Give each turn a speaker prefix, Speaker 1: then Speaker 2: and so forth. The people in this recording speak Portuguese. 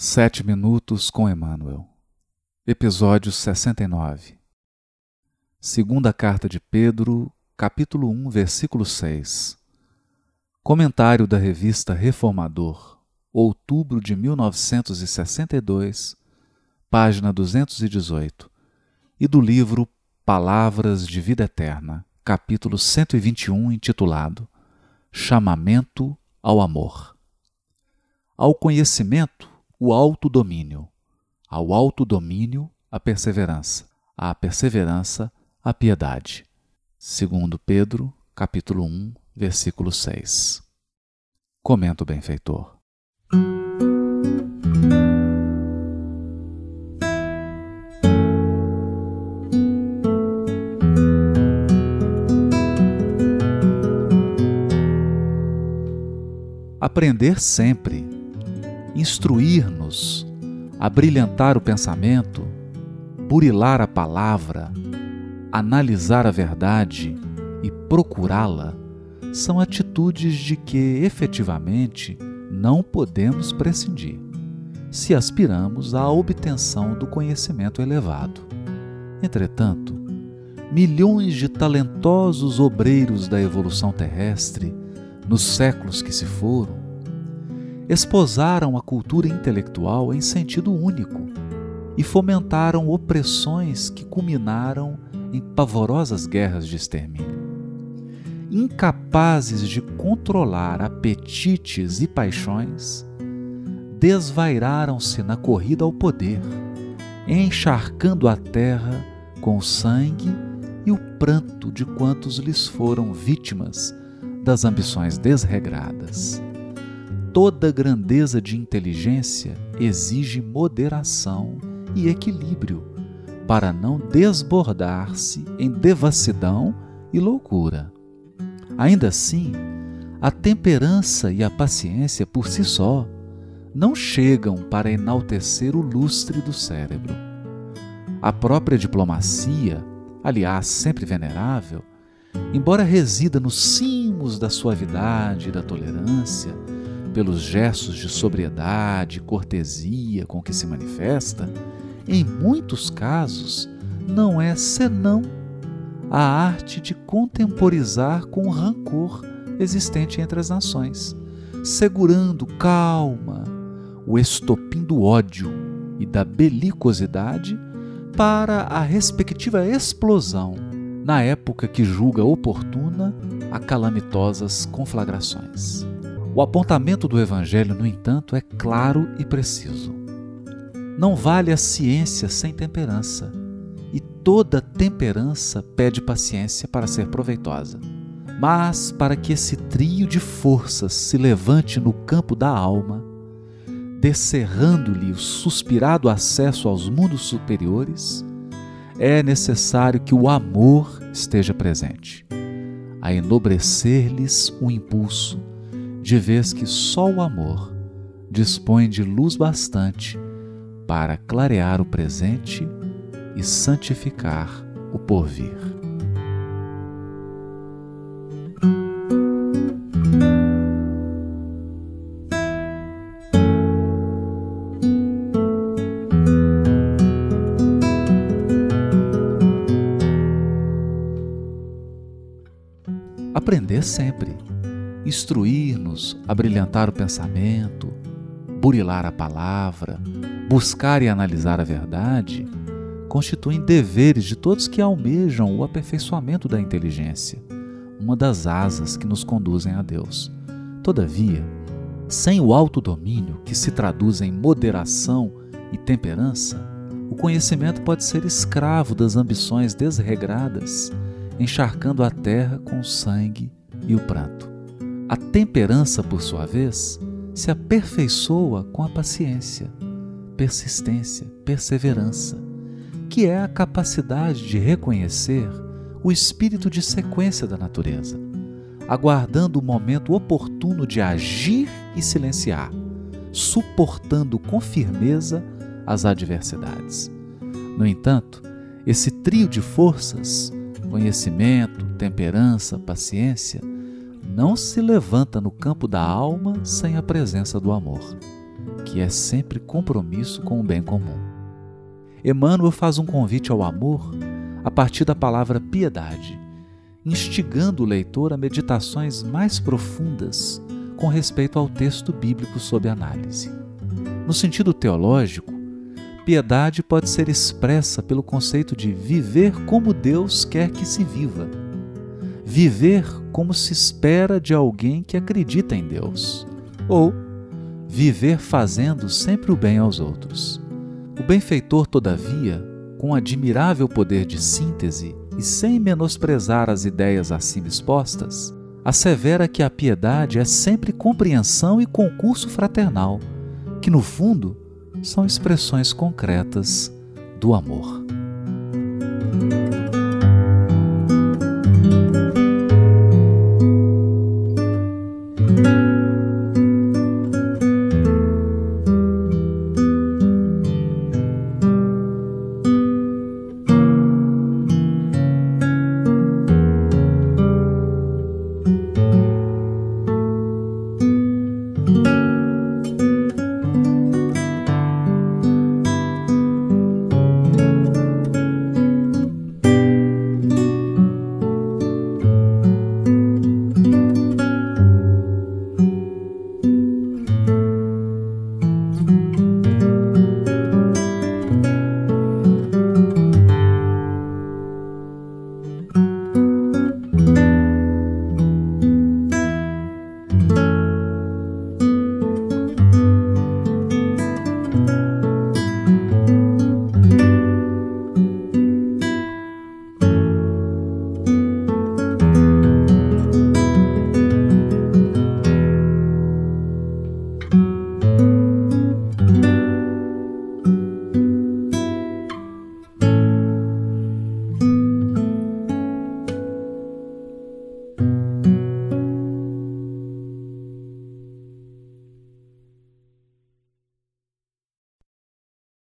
Speaker 1: Sete Minutos com Emmanuel, Episódio 69 Segunda Carta de Pedro, capítulo 1, versículo 6 Comentário da revista Reformador, outubro de 1962, página 218, e do livro Palavras de Vida Eterna, capítulo 121, intitulado Chamamento ao Amor. Ao conhecimento, o autodomínio, ao autodomínio, a perseverança, à perseverança, a piedade. Segundo Pedro, capítulo 1, versículo 6. Comenta o benfeitor. Aprender sempre instruir-nos, abrilhantar o pensamento, burilar a palavra, analisar a verdade e procurá-la são atitudes de que efetivamente não podemos prescindir, se aspiramos à obtenção do conhecimento elevado. Entretanto, milhões de talentosos obreiros da evolução terrestre, nos séculos que se foram, esposaram a cultura intelectual em sentido único e fomentaram opressões que culminaram em pavorosas guerras de extermínio. Incapazes de controlar apetites e paixões, desvairaram-se na corrida ao poder, encharcando a terra com o sangue e o pranto de quantos lhes foram vítimas das ambições desregradas toda grandeza de inteligência exige moderação e equilíbrio para não desbordar-se em devassidão e loucura. Ainda assim, a temperança e a paciência por si só não chegam para enaltecer o lustre do cérebro. A própria diplomacia, aliás sempre venerável, embora resida nos cimos da suavidade e da tolerância, pelos gestos de sobriedade e cortesia com que se manifesta, em muitos casos não é senão a arte de contemporizar com o rancor existente entre as nações, segurando calma o estopim do ódio e da belicosidade para a respectiva explosão na época que julga oportuna a calamitosas conflagrações. O apontamento do Evangelho, no entanto, é claro e preciso. Não vale a ciência sem temperança, e toda temperança pede paciência para ser proveitosa. Mas, para que esse trio de forças se levante no campo da alma, descerrando-lhe o suspirado acesso aos mundos superiores, é necessário que o amor esteja presente, a enobrecer-lhes o impulso de vez que só o amor dispõe de luz bastante para clarear o presente e santificar o porvir. Aprender sempre instruir-nos, abrilhantar o pensamento, burilar a palavra, buscar e analisar a verdade, constituem deveres de todos que almejam o aperfeiçoamento da inteligência, uma das asas que nos conduzem a Deus. Todavia, sem o autodomínio, que se traduz em moderação e temperança, o conhecimento pode ser escravo das ambições desregradas, encharcando a terra com o sangue e o pranto. A temperança, por sua vez, se aperfeiçoa com a paciência, persistência, perseverança, que é a capacidade de reconhecer o espírito de sequência da natureza, aguardando o momento oportuno de agir e silenciar, suportando com firmeza as adversidades. No entanto, esse trio de forças, conhecimento, temperança, paciência, não se levanta no campo da alma sem a presença do amor, que é sempre compromisso com o bem comum. Emmanuel faz um convite ao amor a partir da palavra piedade, instigando o leitor a meditações mais profundas com respeito ao texto bíblico sob análise. No sentido teológico, piedade pode ser expressa pelo conceito de viver como Deus quer que se viva. Viver como se espera de alguém que acredita em Deus. Ou viver fazendo sempre o bem aos outros. O benfeitor, todavia, com admirável poder de síntese e sem menosprezar as ideias acima expostas, assevera que a piedade é sempre compreensão e concurso fraternal, que no fundo são expressões concretas do amor.